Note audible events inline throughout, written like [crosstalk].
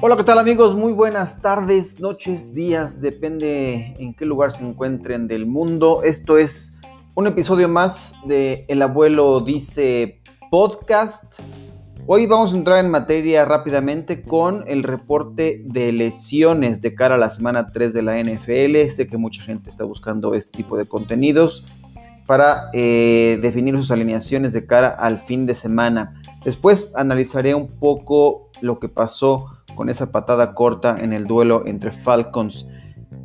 Hola, ¿qué tal amigos? Muy buenas tardes, noches, días, depende en qué lugar se encuentren del mundo. Esto es un episodio más de El abuelo dice podcast. Hoy vamos a entrar en materia rápidamente con el reporte de lesiones de cara a la semana 3 de la NFL. Sé que mucha gente está buscando este tipo de contenidos para eh, definir sus alineaciones de cara al fin de semana. Después analizaré un poco lo que pasó con esa patada corta en el duelo entre Falcons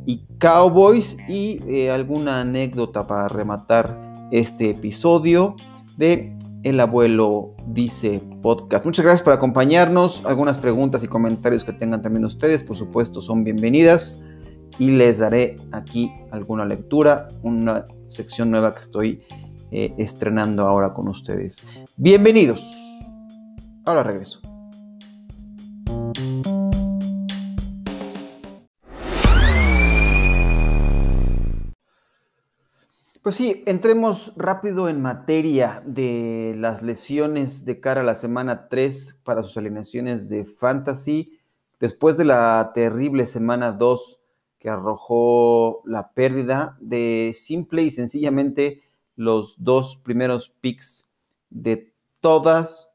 y Cowboys y eh, alguna anécdota para rematar este episodio de El abuelo dice podcast. Muchas gracias por acompañarnos. Algunas preguntas y comentarios que tengan también ustedes, por supuesto, son bienvenidas y les daré aquí alguna lectura, una sección nueva que estoy eh, estrenando ahora con ustedes. Bienvenidos. Ahora regreso. Pues sí, entremos rápido en materia de las lesiones de cara a la semana 3 para sus alineaciones de fantasy. Después de la terrible semana 2 que arrojó la pérdida de simple y sencillamente los dos primeros picks de todas,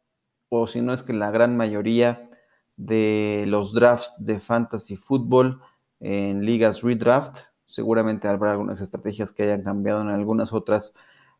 o si no es que la gran mayoría de los drafts de fantasy fútbol en ligas redraft. Seguramente habrá algunas estrategias que hayan cambiado en algunas otras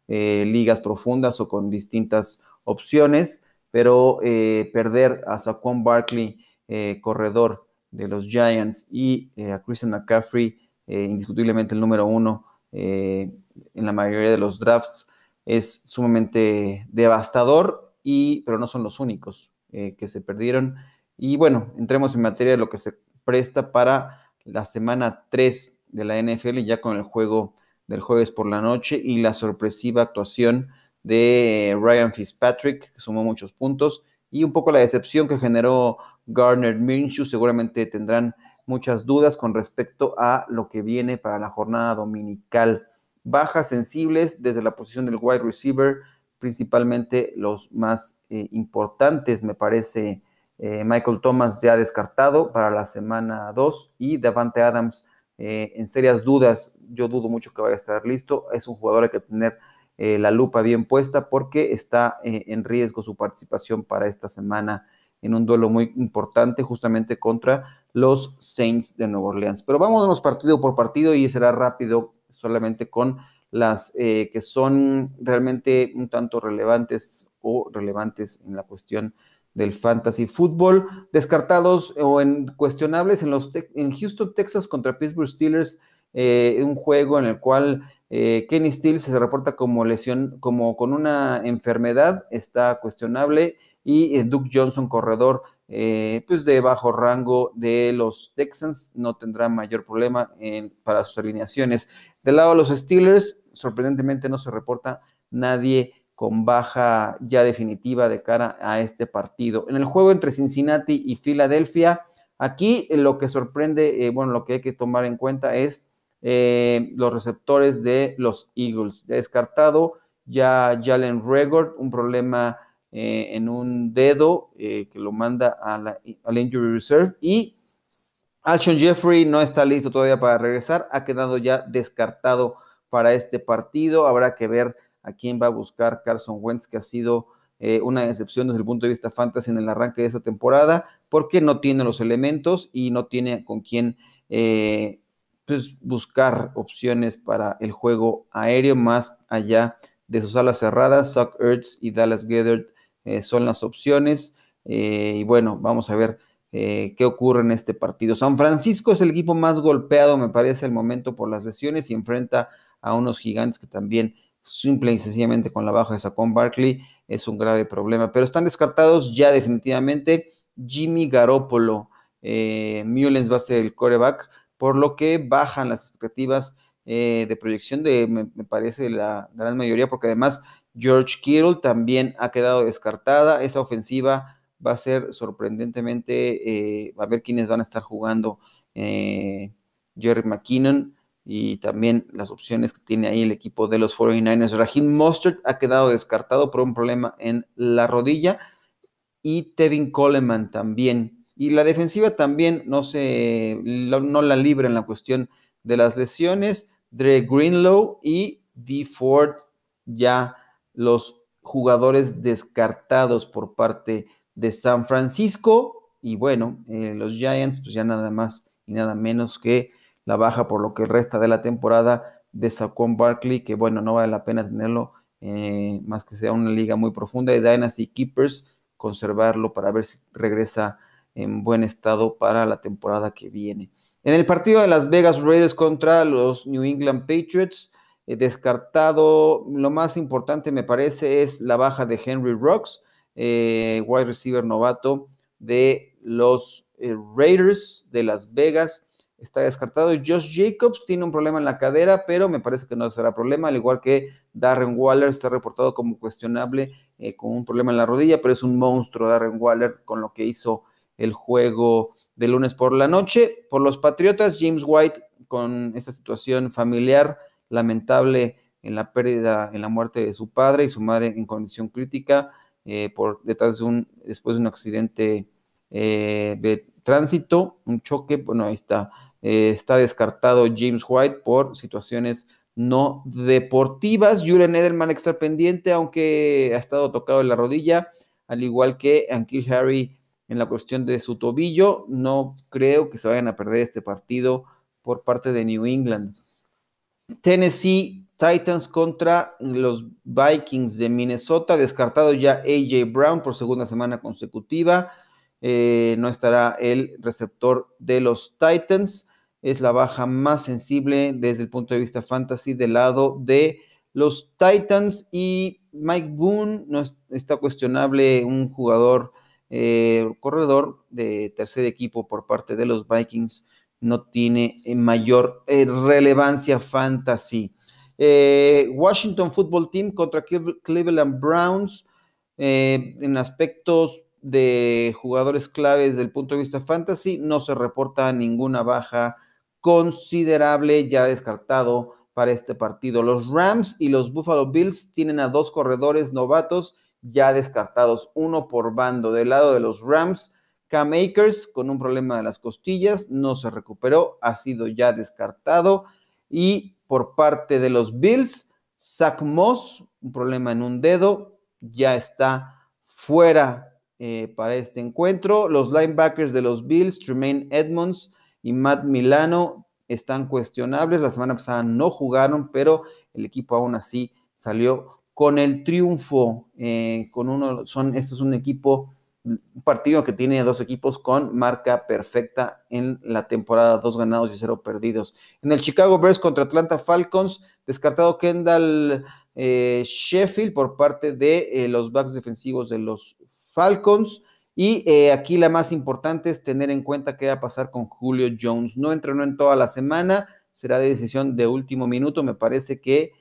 eh, ligas profundas o con distintas opciones, pero eh, perder a Saquon Barkley, eh, corredor de los Giants, y a Christian McCaffrey, indiscutiblemente el número uno en la mayoría de los drafts, es sumamente devastador, y, pero no son los únicos que se perdieron. Y bueno, entremos en materia de lo que se presta para la semana 3 de la NFL ya con el juego del jueves por la noche y la sorpresiva actuación de Ryan Fitzpatrick, que sumó muchos puntos, y un poco la decepción que generó Garner Minshew. Seguramente tendrán muchas dudas con respecto a lo que viene para la jornada dominical. Bajas sensibles desde la posición del wide receiver, principalmente los más eh, importantes, me parece. Eh, Michael Thomas ya descartado para la semana 2 y Davante Adams eh, en serias dudas. Yo dudo mucho que vaya a estar listo. Es un jugador hay que tener la lupa bien puesta porque está en riesgo su participación para esta semana en un duelo muy importante justamente contra los Saints de Nueva Orleans. Pero vámonos partido por partido y será rápido solamente con las que son realmente un tanto relevantes o relevantes en la cuestión del fantasy fútbol, descartados o en cuestionables en, los en Houston, Texas contra Pittsburgh Steelers, eh, un juego en el cual eh, Kenny Steele se reporta como lesión, como con una enfermedad, está cuestionable, y eh, Duke Johnson, corredor pues de bajo rango de los Texans, no tendrá mayor problema para sus alineaciones. Del lado de los Steelers, sorprendentemente no se reporta nadie con baja ya definitiva de cara a este partido. En el juego entre Cincinnati y Filadelfia, aquí lo que sorprende, eh, bueno, lo que hay que tomar en cuenta es eh, los receptores de los Eagles. Descartado ya Jalen Regord, un problema eh, en un dedo que lo manda a la, al Injury Reserve y Alshon Jeffrey no está listo todavía para regresar, ha quedado ya descartado para este partido. Habrá que ver a quién va a buscar Carson Wentz, que ha sido eh, una decepción desde el punto de vista fantasy en el arranque de esta temporada, porque no tiene los elementos y no tiene con quién eh, pues, buscar opciones para el juego aéreo más allá de sus alas cerradas. Suck Ertz y Dallas Gethert eh, son las opciones. y bueno, vamos a ver qué ocurre en este partido. San Francisco es el equipo más golpeado, me parece, al momento por las lesiones y enfrenta a unos gigantes que también simple y sencillamente con la baja de Saquon Barkley es un grave problema. Pero están descartados ya definitivamente Jimmy Garoppolo. Eh, Mullens va a ser el coreback, por lo que bajan las expectativas eh, de proyección de, me, parece, la gran mayoría, porque además George Kittle también ha quedado descartada. Esa ofensiva va a ser sorprendentemente, eh, a ver quiénes van a estar jugando. Eh, Jerry McKinnon, y también las opciones que tiene ahí el equipo de los 49ers. Raheem Mostert ha quedado descartado por un problema en la rodilla y Tevin Coleman también. Y la defensiva también no, se, no la libra en la cuestión de las lesiones. Dre Greenlow y D. Ford ya los jugadores descartados por parte de San Francisco. Y bueno, eh, los Giants, pues ya nada más y nada menos que la baja por lo que resta de la temporada de Saquon Barkley, que bueno, no vale la pena tenerlo, eh, más que sea una liga muy profunda de Dynasty Keepers, conservarlo para ver si regresa en buen estado para la temporada que viene. En el partido de Las Vegas Raiders contra los New England Patriots, eh, descartado, lo más importante me parece es la baja de Henry Rocks, eh, wide receiver novato de los Raiders de Las Vegas está descartado. Josh Jacobs tiene un problema en la cadera, pero me parece que no será problema, al igual que Darren Waller está reportado como cuestionable eh, con un problema en la rodilla, pero es un monstruo Darren Waller con lo que hizo el juego de lunes por la noche. Por los Patriotas, James White con esta situación familiar lamentable en la pérdida, en la muerte de su padre y su madre en condición crítica eh, por detrás de un, después de un accidente eh, de tránsito, un choque, bueno, ahí está eh, está descartado James White por situaciones no deportivas. Julian Edelman extra pendiente, aunque ha estado tocado en la rodilla, al igual que Ankil Harry en la cuestión de su tobillo. No creo que se vayan a perder este partido por parte de New England. Tennessee Titans contra los Vikings de Minnesota, descartado ya AJ Brown por segunda semana consecutiva. Eh, no estará el receptor de los Titans. Es la baja más sensible desde el punto de vista fantasy del lado de los Titans. Y Mike Boone no está cuestionable un jugador eh, corredor de tercer equipo por parte de los Vikings no tiene eh, mayor eh, relevancia fantasy. Washington Football Team contra Cleveland Browns en aspectos de jugadores claves desde el punto de vista fantasy no se reporta ninguna baja considerable ya descartado para este partido. Los Rams y los Buffalo Bills tienen a dos corredores novatos ya descartados, uno por bando. Del lado de los Rams, Cam Akers con un problema de las costillas, no se recuperó, ha sido ya descartado. Y por parte de los Bills, Zach Moss, un problema en un dedo, ya está fuera eh, para este encuentro. Los linebackers de los Bills, Tremaine Edmonds, y Matt Milano están cuestionables. La semana pasada no jugaron, pero el equipo aún así salió con el triunfo. Eh, con uno, son, este es un equipo, un partido que tiene dos equipos con marca perfecta en la temporada, dos ganados y cero perdidos. En el Chicago Bears contra Atlanta Falcons, descartado Kendall eh, Sheffield por parte de eh, los backs defensivos de los Falcons. Y eh, aquí la más importante es tener en cuenta qué va a pasar con Julio Jones. No entrenó en toda la semana, será de decisión de último minuto. Me parece que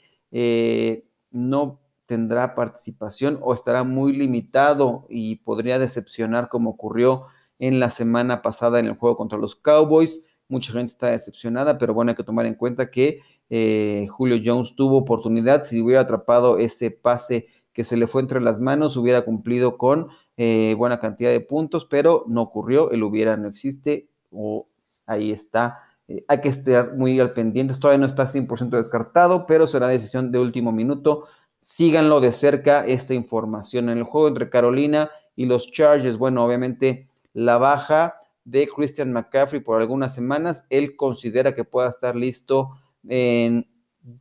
no tendrá participación o estará muy limitado y podría decepcionar como ocurrió en la semana pasada en el juego contra los Cowboys. Mucha gente está decepcionada, pero bueno, hay que tomar en cuenta que eh, Julio Jones tuvo oportunidad. Si hubiera atrapado ese pase que se le fue entre las manos, hubiera cumplido con eh, buena cantidad de puntos, pero no ocurrió, el hubiera no existe, o ahí está. Eh, hay que estar muy al pendiente, todavía no está 100% descartado, pero será decisión de último minuto. Síganlo de cerca esta información. En el juego entre Carolina y los Chargers, bueno, obviamente la baja de Christian McCaffrey por algunas semanas, él considera que pueda estar listo en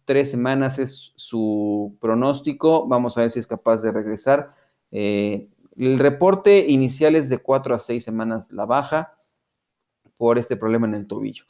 tres semanas, es su pronóstico. Vamos a ver si es capaz de regresar. Eh, el reporte inicial es de cuatro a seis semanas la baja por este problema en el tobillo.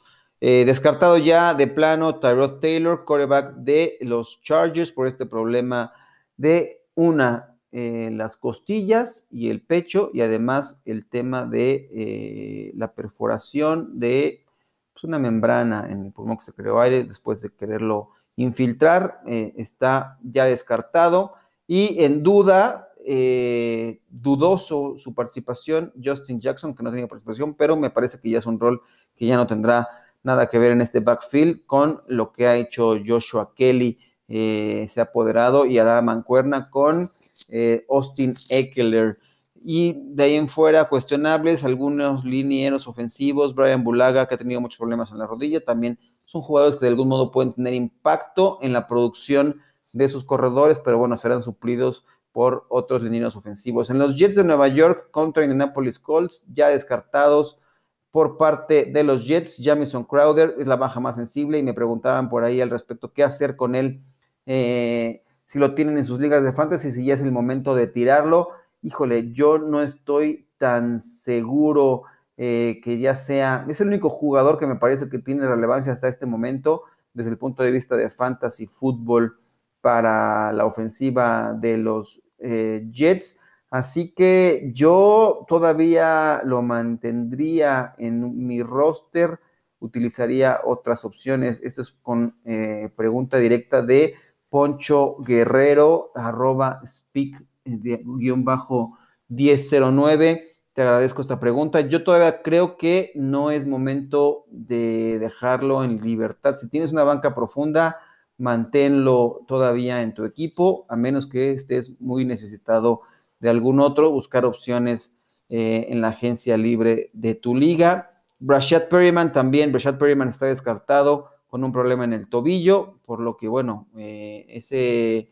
Eh, descartado ya de plano Tyrod Taylor, coreback de los Chargers, por este problema de una, eh, las costillas y el pecho, y además el tema de eh, la perforación de pues, una membrana en el pulmón que se creó aire después de quererlo infiltrar, está ya descartado. Y en duda, dudoso su participación, Justin Jackson, que no tenía participación, pero me parece que ya es un rol que ya no tendrá nada que ver en este backfield con lo que ha hecho Joshua Kelly. se ha apoderado y hará mancuerna con Austin Eckler. Y de ahí en fuera, cuestionables, algunos linieros ofensivos, Brian Bulaga, que ha tenido muchos problemas en la rodilla, también son jugadores que de algún modo pueden tener impacto en la producción de sus corredores, pero bueno, serán suplidos por otros linieros ofensivos. En los Jets de Nueva York contra Indianapolis Colts, ya descartados por parte de los Jets, Jamison Crowder es la baja más sensible y me preguntaban por ahí al respecto qué hacer con él, eh, si lo tienen en sus ligas de fantasy, si ya es el momento de tirarlo híjole, yo no estoy tan seguro eh, que ya sea, es el único jugador que me parece que tiene relevancia hasta este momento desde el punto de vista de fantasy fútbol para la ofensiva de los eh, Jets. Así que yo todavía lo mantendría en mi roster, utilizaría otras opciones. Esto es con eh, pregunta directa de Poncho Guerrero, arroba speak guion bajo 1009. Te agradezco esta pregunta. Yo todavía creo que no es momento de dejarlo en libertad. Si tienes una banca profunda, manténlo todavía en tu equipo, a menos que estés muy necesitado de algún otro, buscar opciones eh, en la agencia libre de tu liga. Brashad Perryman también, Brashad Perryman está descartado con un problema en el tobillo, por lo que, bueno, eh, ese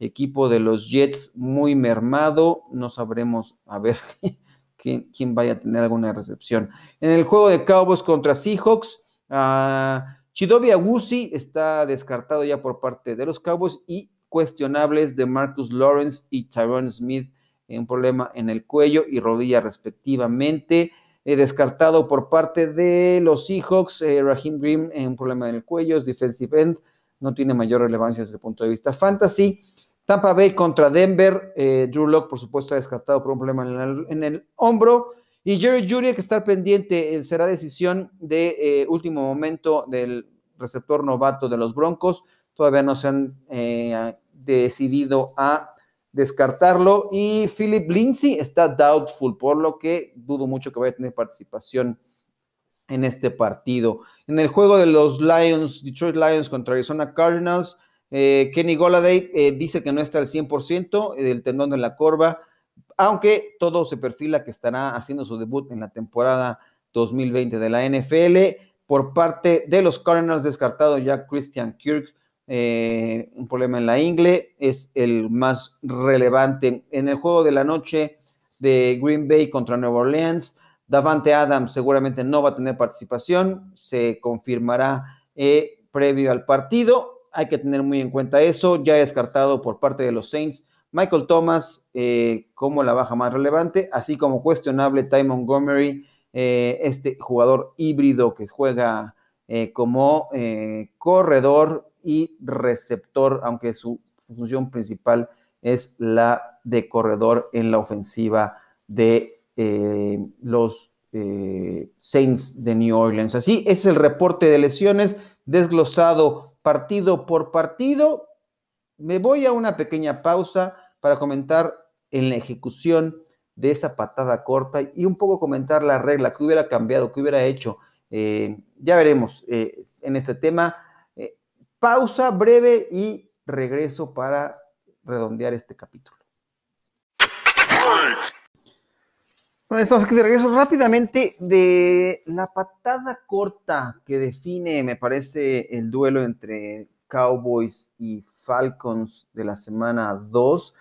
equipo de los Jets muy mermado, no sabremos a ver [laughs] quién, vaya a tener alguna recepción. En el juego de Cowboys contra Seahawks, uh, Chidobe Agusi está descartado ya por parte de los Cowboys y cuestionables de Marcus Lawrence y Tyrone Smith, un problema en el cuello y rodilla respectivamente. Eh, descartado por parte de los Seahawks, eh, Raheem Green, un problema en el cuello, es defensive end, no tiene mayor relevancia desde el punto de vista fantasy. Tampa Bay contra Denver. Eh, Drew Locke, por supuesto, ha descartado por un problema en el, hombro. Y Jerry Judy, que está pendiente, eh, será decisión de eh, último momento del receptor novato de los Broncos. Todavía no se han decidido a descartarlo. Y Philip Lindsay está doubtful, por lo que dudo mucho que vaya a tener participación en este partido. En el juego de los Lions, Detroit Lions contra Arizona Cardinals, eh, Kenny Goladay eh, dice que no está al 100% del tendón de la corva, aunque todo se perfila que estará haciendo su debut en la temporada 2020 de la NFL. Por parte de los Cardinals, descartado ya Christian Kirk, eh, un problema en la ingle, es el más relevante. En el juego de la noche de Green Bay contra Nueva Orleans, Davante Adams seguramente no va a tener participación, se confirmará previo al partido hay que tener muy en cuenta eso. Ya descartado por parte de los Saints. Michael Thomas eh, como la baja más relevante, así como cuestionable Ty Montgomery, eh, este jugador híbrido que juega eh, como corredor y receptor, aunque su función principal es la de corredor en la ofensiva de los Saints de New Orleans. Así es el reporte de lesiones desglosado partido por partido. Me voy a una pequeña pausa para comentar en la ejecución de esa patada corta y un poco comentar la regla, que hubiera cambiado, que hubiera hecho. Eh, ya veremos eh, en este tema. Eh, pausa breve y regreso para redondear este capítulo. Bueno, entonces que de regreso rápidamente de la patada corta que define, me parece, el duelo entre Cowboys y Falcons de la semana 2.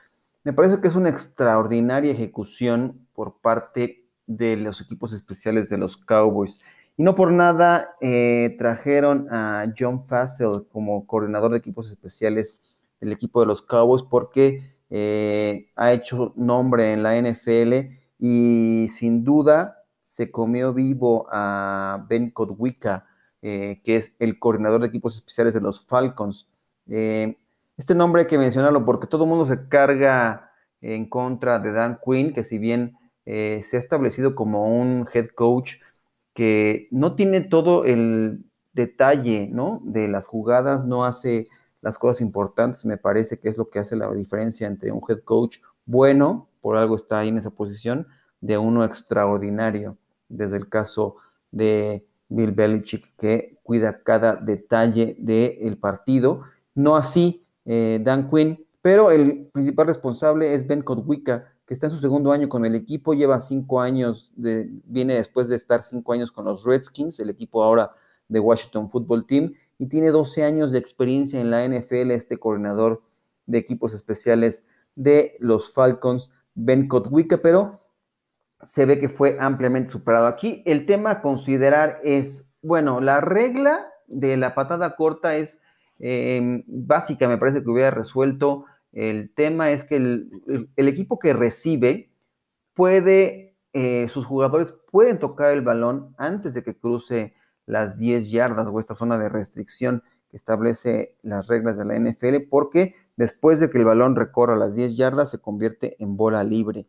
Me parece que es una extraordinaria ejecución por parte de los equipos especiales de los Cowboys. Y no por nada eh, trajeron a John Fassel como coordinador de equipos especiales del equipo de los Cowboys porque eh, ha hecho nombre en la NFL y sin duda se comió vivo a Ben Kodwika, eh, que es el coordinador de equipos especiales de los Falcons. Eh, este nombre hay que mencionarlo porque todo el mundo se carga en contra de Dan Quinn, que si bien se ha establecido como un head coach que no tiene todo el detalle ¿no? de las jugadas, no hace las cosas importantes, me parece que es lo que hace la diferencia entre un head coach bueno por algo está ahí en esa posición, de uno extraordinario, desde el caso de Bill Belichick que cuida cada detalle del partido. No así eh, Dan Quinn, pero el principal responsable es Ben Kotwika, está en su segundo año con el equipo, lleva cinco años, viene después de estar cinco años con los Redskins, el equipo ahora de Washington Football Team, y tiene 12 años de experiencia en la NFL, este coordinador de equipos especiales de los Falcons, Ben Kotwika, pero se ve que fue ampliamente superado. Aquí el tema a considerar es, bueno, la regla de la patada corta es em, básica, me parece que hubiera resuelto. El tema es que el, equipo que recibe puede, eh, sus jugadores pueden tocar el balón antes de que cruce las 10 yardas o esta zona de restricción que establece las reglas de la NFL, porque después de que el balón recorra las 10 yardas se convierte en bola libre.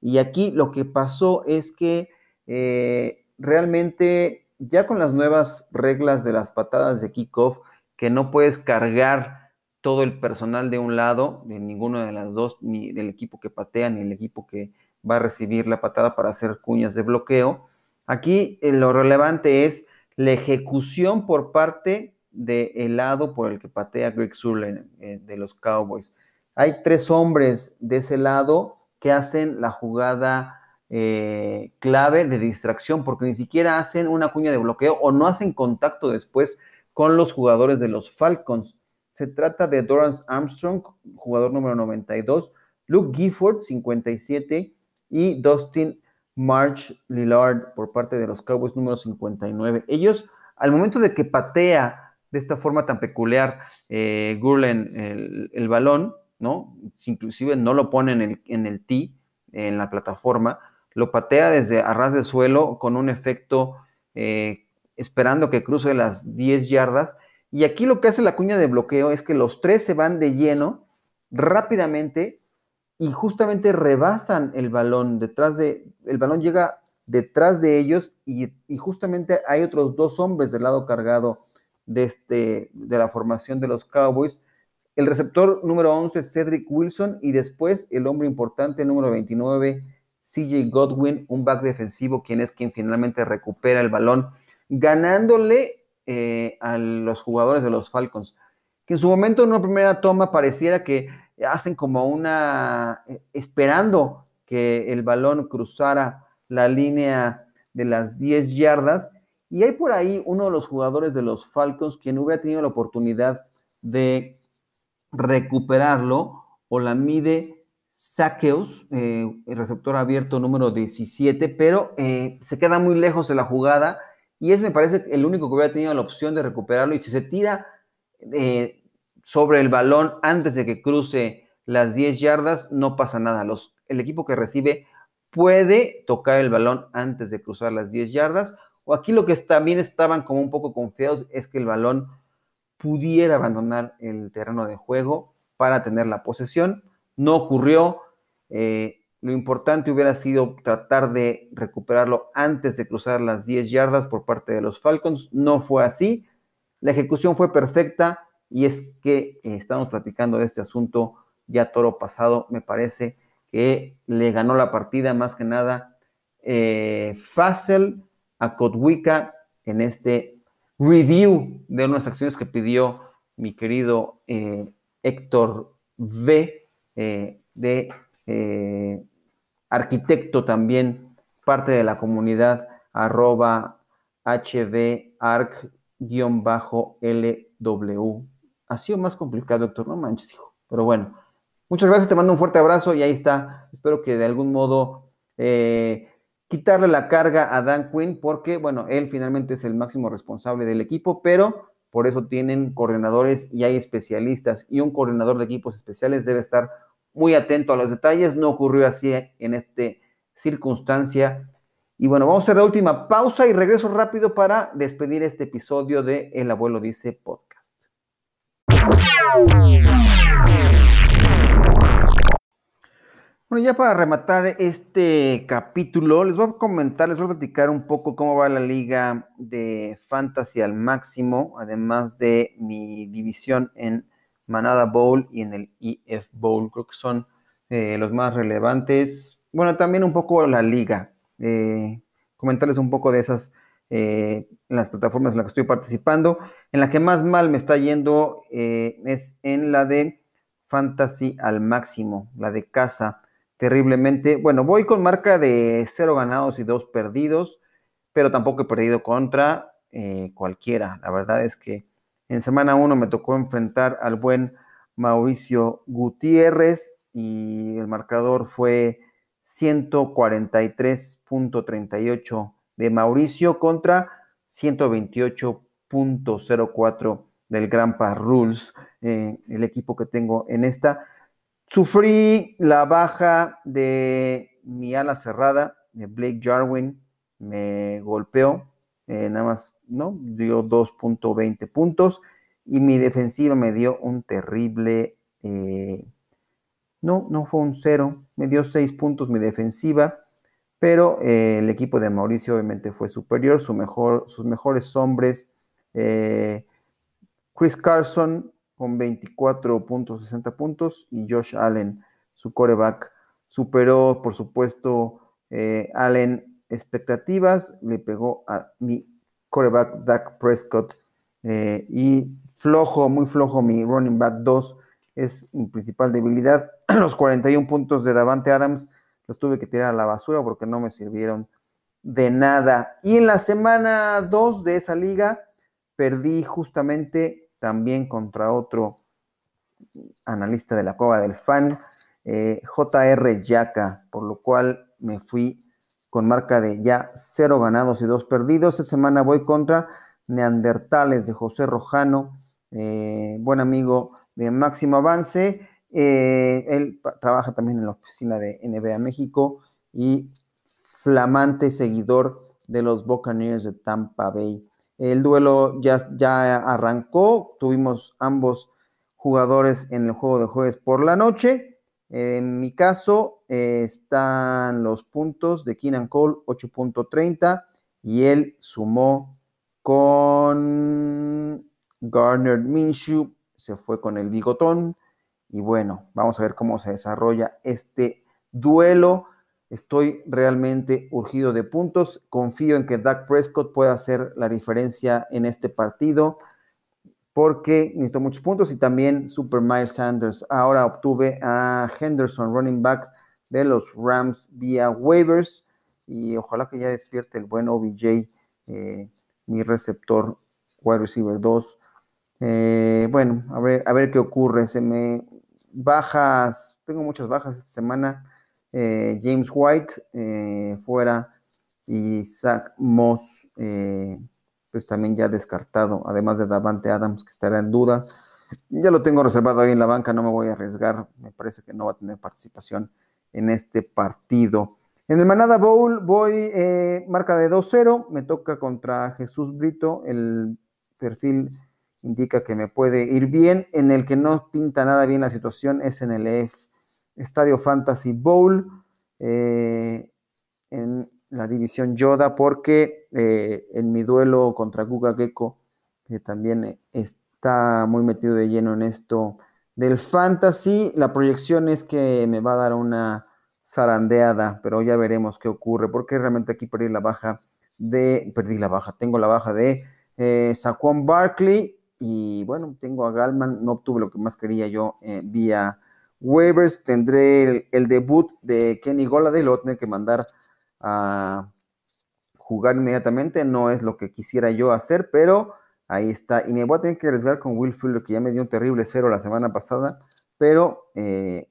Y aquí lo que pasó es que eh, realmente ya con las nuevas reglas de las patadas de kickoff, que no puedes cargar todo el personal de un lado, de ninguno de las dos, ni del equipo que patea, ni el equipo que va a recibir la patada para hacer cuñas de bloqueo. Aquí eh, lo relevante es la ejecución por parte del lado por el que patea Greg Surley eh, de los Cowboys. Hay tres hombres de ese lado que hacen la jugada eh, clave de distracción, porque ni siquiera hacen una cuña de bloqueo o no hacen contacto después con los jugadores de los Falcons. Se trata de Dorance Armstrong, jugador número 92, Luke Gifford, 57, y Dustin March Lillard por parte de los Cowboys número 59. Ellos, al momento de que patea de esta forma tan peculiar eh, Gurlen el balón, ¿no? Inclusive no lo pone en el, en el tee, en la plataforma, lo patea desde arras de suelo con un efecto eh, esperando que cruce las 10 yardas. Y aquí lo que hace la cuña de bloqueo es que los tres se van de lleno rápidamente y justamente rebasan el balón detrás de, el balón llega detrás de ellos y, justamente hay otros dos hombres del lado cargado de, este, de la formación de los Cowboys. El receptor número 11, Cedric Wilson, y después el hombre importante, número 29, CJ Godwin, un back defensivo, quien es quien finalmente recupera el balón, ganándole eh, a los jugadores de los Falcons, que en su momento en una primera toma pareciera que hacen como una, eh, esperando que el balón cruzara la línea de las 10 yardas, y hay por ahí uno de los jugadores de los Falcons quien hubiera tenido la oportunidad de recuperarlo o la mide Saqueos, eh, el receptor abierto número 17, pero eh, se queda muy lejos de la jugada y es, me parece, el único que hubiera tenido la opción de recuperarlo. Y si se tira eh, sobre el balón antes de que cruce las 10 yardas, no pasa nada. Los, el equipo que recibe puede tocar el balón antes de cruzar las 10 yardas. O aquí lo que también estaban como un poco confiados es que el balón pudiera abandonar el terreno de juego para tener la posesión. No ocurrió. Eh, lo importante hubiera sido tratar de recuperarlo antes de cruzar las 10 yardas por parte de los Falcons. No fue así. La ejecución fue perfecta y es que eh, estamos platicando de este asunto ya toro pasado. Me parece que le ganó la partida más que nada eh, fácil a Kotwika en este review de unas acciones que pidió mi querido eh, Héctor V, eh, de arquitecto también, parte de la comunidad, arroba hvarc-lw. Ha sido más complicado, Héctor, no manches, hijo. Pero bueno, muchas gracias, te mando un fuerte abrazo y ahí está. Espero que de algún modo quitarle la carga a Dan Quinn porque, bueno, él finalmente es el máximo responsable del equipo, pero por eso tienen coordinadores y hay especialistas y un coordinador de equipos especiales debe estar muy atento a los detalles. No ocurrió así en esta circunstancia. Y bueno, vamos a hacer la última pausa y regreso rápido para despedir este episodio de El Abuelo Dice Podcast. Bueno, ya para rematar este capítulo, les voy a comentar, les voy a platicar un poco cómo va la liga de fantasy al máximo, además de mi división en Manada Bowl y en el EF Bowl. Creo que son eh, los más relevantes. Bueno, también un poco la liga. Eh, comentarles un poco de esas eh, las plataformas en las que estoy participando. En la que más mal me está yendo es en la de Fantasy al máximo, la de casa, terriblemente. Bueno, voy con marca de cero ganados y dos perdidos, pero tampoco he perdido contra cualquiera. La verdad es que en semana uno me tocó enfrentar al buen Mauricio Gutiérrez y el marcador fue 143.38 de Mauricio contra 128.04 del Grampa Rules, eh, el equipo que tengo en esta. Sufrí la baja de mi ala cerrada, de Blake Jarwin, me golpeó, eh, nada más, ¿no? Dio 2.20 puntos y mi defensiva me dio un terrible, eh, no, no fue un cero, me dio 6 puntos mi defensiva pero eh, el equipo de Mauricio obviamente fue superior, su mejor, sus mejores hombres, Chris Carson con 24.60 puntos y Josh Allen, su coreback, superó por supuesto Allen expectativas, le pegó a mi coreback Dak Prescott y flojo, muy flojo mi running back 2 es mi principal debilidad, [clears throat] los 41 puntos de Davante Adams los tuve que tirar a la basura porque no me sirvieron de nada. Y en la semana 2 de esa liga perdí justamente también contra otro analista de la Cueva del Fan, eh, JR Yaca, por lo cual me fui con marca de ya cero ganados y dos perdidos. Esta semana voy contra Neandertales de José Rojano, eh, buen amigo de Máximo Avance. Eh, él trabaja también en la oficina de NBA México y flamante seguidor de los Buccaneers de Tampa Bay. El duelo ya, ya arrancó, tuvimos ambos jugadores en el juego de jueves por la noche. En mi caso están los puntos de Keenan Cole 8.30 y él sumó con Garner Minshew, se fue con el bigotón y bueno, vamos a ver cómo se desarrolla este duelo. Estoy realmente urgido de puntos. Confío en que Dak Prescott pueda hacer la diferencia en este partido porque necesito muchos puntos y también Super Miles Sanders. Ahora obtuve a Henderson, running back de los Rams vía waivers y ojalá que ya despierte el buen OBJ, eh, mi receptor wide receiver 2. Eh, bueno, a ver, a ver qué ocurre. Se me bajas, tengo muchas bajas esta semana. Eh, James White fuera y Zach Moss, pues también ya descartado, además de Davante Adams, que estará en duda. Ya lo tengo reservado ahí en la banca, no me voy a arriesgar, me parece que no va a tener participación en este partido. En el Manada Bowl voy marca de 2-0, me toca contra Jesús Brito, el perfil indica que me puede ir bien. En el que no pinta nada bien la situación es en el Estadio Fantasy Bowl, eh, en la división Yoda, porque eh, en mi duelo contra Guga Gecko, que también está muy metido de lleno en esto del fantasy, la proyección es que me va a dar una zarandeada, pero ya veremos qué ocurre, porque realmente aquí perdí la baja de, perdí la baja, tengo la baja de eh, Saquon Barkley y bueno, tengo a Galman, no obtuve lo que más quería yo eh, vía waivers. Tendré el, debut de Kenny Golade, lo voy a tener que mandar a jugar inmediatamente. No es lo que quisiera yo hacer, pero ahí está. Y me voy a tener que arriesgar con Will Fuller, que ya me dio un terrible cero la semana pasada, pero eh,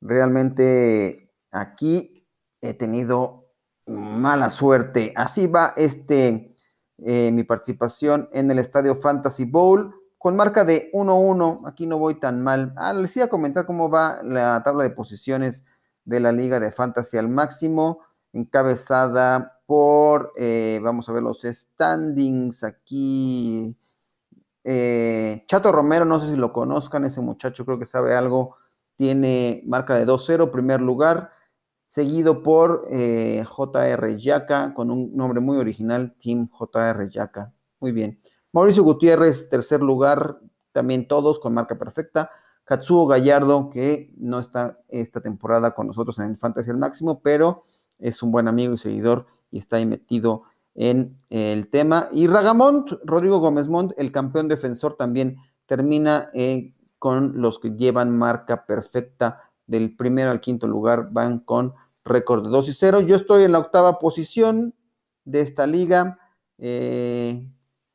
realmente aquí he tenido mala suerte. Así va este eh, mi participación en el Estadio Fantasy Bowl con marca de 1-1. Aquí no voy tan mal. Ah, les iba a comentar cómo va la tabla de posiciones de la Liga de Fantasy al máximo, encabezada por, eh, vamos a ver los standings aquí. Eh, Chato Romero, no sé si lo conozcan, ese muchacho creo que sabe algo, tiene marca de 2-0, primer lugar seguido por eh, JR Yaka, con un nombre muy original, Team JR Yaka. Muy bien. Mauricio Gutiérrez, tercer lugar, también todos con marca perfecta. Katsuo Gallardo, que no está esta temporada con nosotros en el Fantasy al máximo, pero es un buen amigo y seguidor y está ahí metido en el tema. Y Ragamont, Rodrigo Gómez Mont, el campeón defensor, también termina eh, con los que llevan marca perfecta del primero al quinto lugar, van con récord de 2 y 0. Yo estoy en la octava posición de esta liga, eh,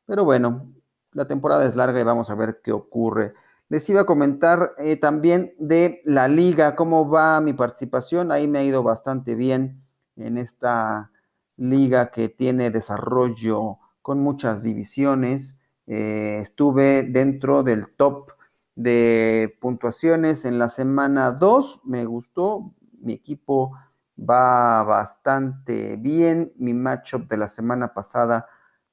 pero bueno, la temporada es larga y vamos a ver qué ocurre. Les iba a comentar eh, también de la liga, cómo va mi participación. Ahí me ha ido bastante bien en esta liga que tiene desarrollo con muchas divisiones. Eh, estuve dentro del top de puntuaciones en la semana 2. Me gustó. Mi equipo va bastante bien. Mi matchup de la semana pasada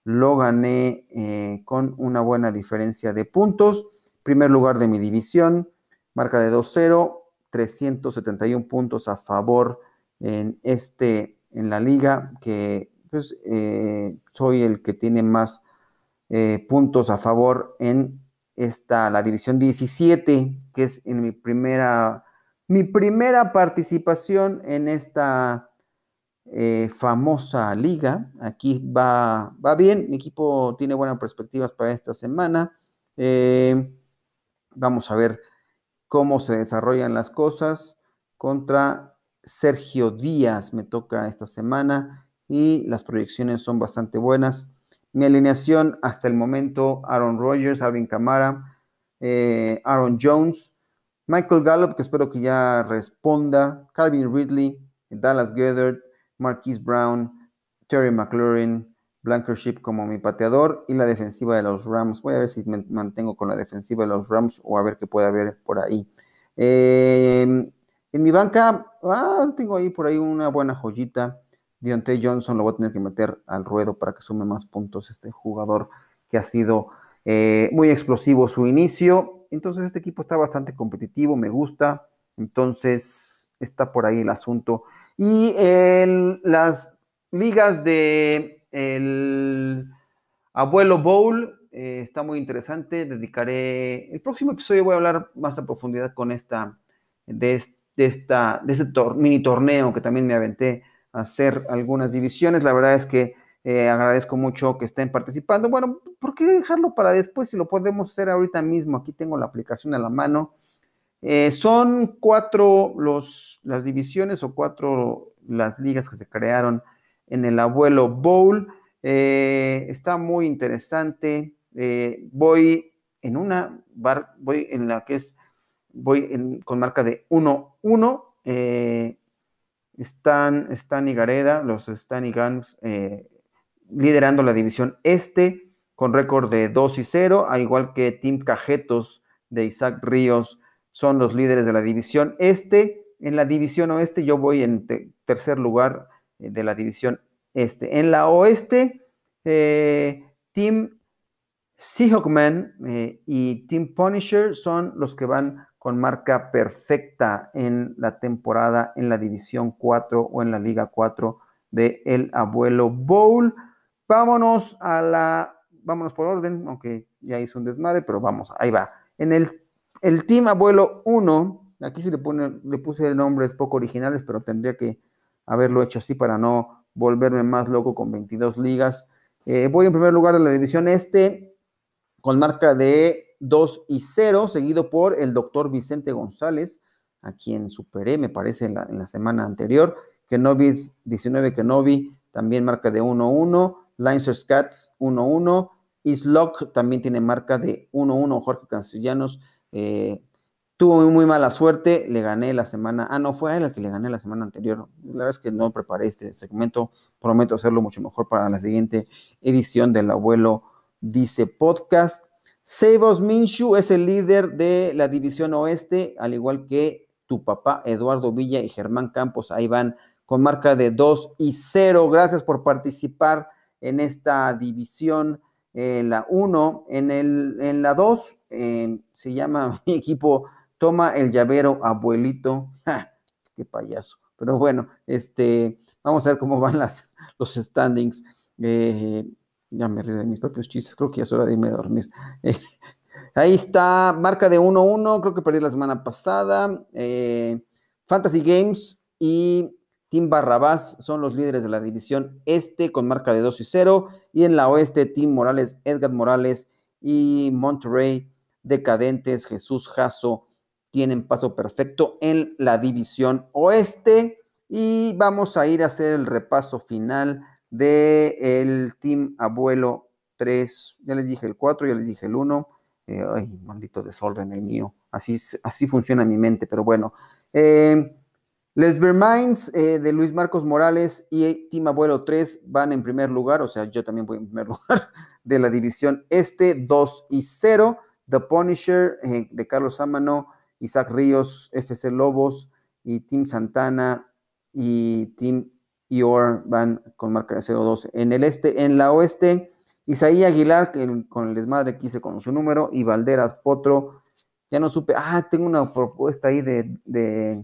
lo gané eh, con una buena diferencia de puntos. Primer lugar de mi división, marca de 2-0, 371 puntos a favor en este en la liga, que pues, eh, soy el que tiene más eh, puntos a favor en esta, la división 17, que es en mi primera, mi primera participación en esta eh, famosa liga. Aquí va, va bien, mi equipo tiene buenas perspectivas para esta semana. vamos a ver cómo se desarrollan las cosas contra Sergio Díaz me toca esta semana y las proyecciones son bastante buenas. Mi alineación hasta el momento, Aaron Rodgers, Alvin Camara, eh, Aaron Jones, Michael Gallup, que espero que ya responda, Calvin Ridley, Dallas Goddard, Marquise Brown, Terry McLaurin, Blankership como mi pateador y la defensiva de los Rams. Voy a ver si me mantengo con la defensiva de los Rams o a ver qué puede haber por ahí. Eh, en mi banca, ah, tengo ahí por ahí una buena joyita. Deontay Johnson lo voy a tener que meter al ruedo para que sume más puntos este jugador que ha sido eh, muy explosivo su inicio. Entonces este equipo está bastante competitivo, me gusta. Entonces está por ahí el asunto. Y en las ligas de el Abuelo Bowl eh, está muy interesante. Dedicaré el próximo episodio voy a hablar más a profundidad con esta de este de, esta, de ese mini torneo que también me aventé a hacer algunas divisiones. La verdad es que eh, agradezco mucho que estén participando. Bueno, ¿por qué dejarlo para después si lo podemos hacer ahorita mismo? Aquí tengo la aplicación a la mano. Eh, son cuatro los, las divisiones o cuatro las ligas que se crearon en el Abuelo Bowl. Eh, está muy interesante. voy en una, bar, voy en la que es voy con marca de 1-1. Eh, están Stan y Gareda, los Stan y Guns, eh, liderando la división este con récord de 2 y 0, al igual que Team Cajetos de Isaac Ríos son los líderes de la división este. En la división oeste yo voy en tercer lugar eh, de la división este. En la oeste, Team Seahawkman y Team Punisher son los que van con marca perfecta en la temporada en la División 4 o en la Liga 4 de El Abuelo Bowl. Vámonos a la, vámonos por orden, aunque ya hizo un desmadre, pero vamos, ahí va. En el, el Team Abuelo 1, aquí sí le, pone, le puse nombres poco originales, pero tendría que haberlo hecho así para no volverme más loco con 22 ligas. Eh, voy en primer lugar de la división este, con marca de 2 y 0, seguido por el doctor Vicente González, a quien superé, me parece, en la, semana anterior. Kenobi 19, Kenobi también marca de 1-1. Lancers Cats 1-1. Islock también tiene marca de 1-1. Jorge Castellanos eh, tuvo muy, mala suerte. Le gané la semana. Ah, no, fue a él el que le gané la semana anterior. La verdad es que no preparé este segmento. Prometo hacerlo mucho mejor para la siguiente edición del Abuelo Dice Podcast. Sabos Minshu es el líder de la división oeste, al igual que tu papá Eduardo Villa y Germán Campos. Ahí van con marca de 2 y 0. Gracias por participar en esta división. En la 1, en, en la 2 se llama [laughs] mi equipo Toma el llavero abuelito. ¡Qué payaso! Pero bueno, este, vamos a ver cómo van las, los standings. Eh, ya me río de mis propios chistes, creo que ya es hora de irme a dormir. [laughs] ahí está, marca de 1-1, creo que perdí la semana pasada. Eh, Fantasy Games y Team Barrabás son los líderes de la división este con marca de 2 y 0. Y en la oeste, Team Morales, Edgar Morales y Monterrey Decadentes, Jesús Jasso tienen paso perfecto en la división oeste. Y vamos a ir a hacer el repaso final del el Team Abuelo 3. Ya les dije el 4, ya les dije el 1. Eh, ay, maldito desorden el mío. Así, así funciona mi mente, pero bueno. Eh, les Vermines eh, de Luis Marcos Morales y Team Abuelo 3 van en primer lugar, o sea, yo también voy en primer [laughs] lugar de la división este, 2 y 0. The Punisher de Carlos Amano, Isaac Ríos, FC Lobos y Team Santana y Team Ior van con marca de 0-2 en el este. En la oeste, Isaí Aguilar, que con el desmadre quise con su número, y Valderas Potro. Ya no supe, ah, tengo una propuesta ahí de,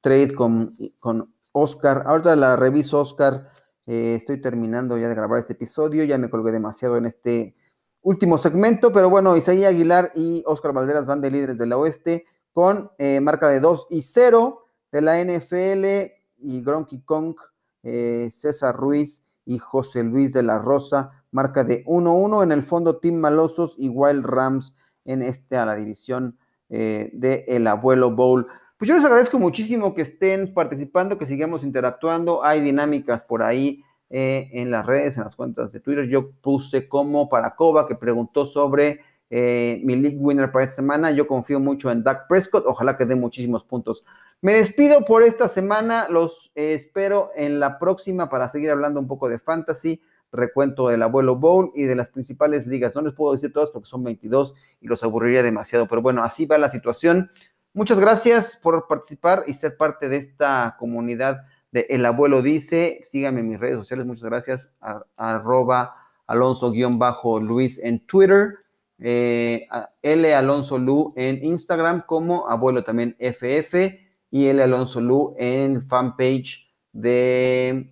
trade con, con Oscar. Ahorita la reviso, Oscar. Eh, estoy terminando ya de grabar este episodio, ya me colgué demasiado en este último segmento, pero bueno, Isaí Aguilar y Oscar Valderas van de líderes del oeste con eh, marca de 2 y 0 de la NFL y Gronky Kong, eh, César Ruiz y José Luis de la Rosa, marca de 1-1. En el fondo, Team Malosos y Wild Rams en este a la división eh, de El Abuelo Bowl. Pues yo les agradezco muchísimo que estén participando, que sigamos interactuando. Hay dinámicas por ahí eh, en las redes, en las cuentas de Twitter. Yo puse como para Coba, que preguntó sobre eh, mi league winner para esta semana. Yo confío mucho en Dak Prescott. Ojalá que dé muchísimos puntos. Me despido por esta semana. Los eh, espero en la próxima para seguir hablando un poco de fantasy, recuento del abuelo Bowl y de las principales ligas. No les puedo decir todas porque son 22 y los aburriría demasiado. Pero bueno, así va la situación. Muchas gracias por participar y ser parte de esta comunidad de El Abuelo Dice. Síganme en mis redes sociales. Muchas gracias. arroba Alonso-Luis en Twitter eh, L. Alonso Lu en Instagram como abuelo también FF y L. Alonso Lu en fanpage de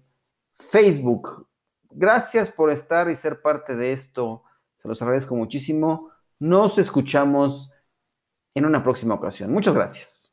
Facebook. Gracias por estar y ser parte de esto. Se los agradezco muchísimo. Nos escuchamos en una próxima ocasión. Muchas gracias.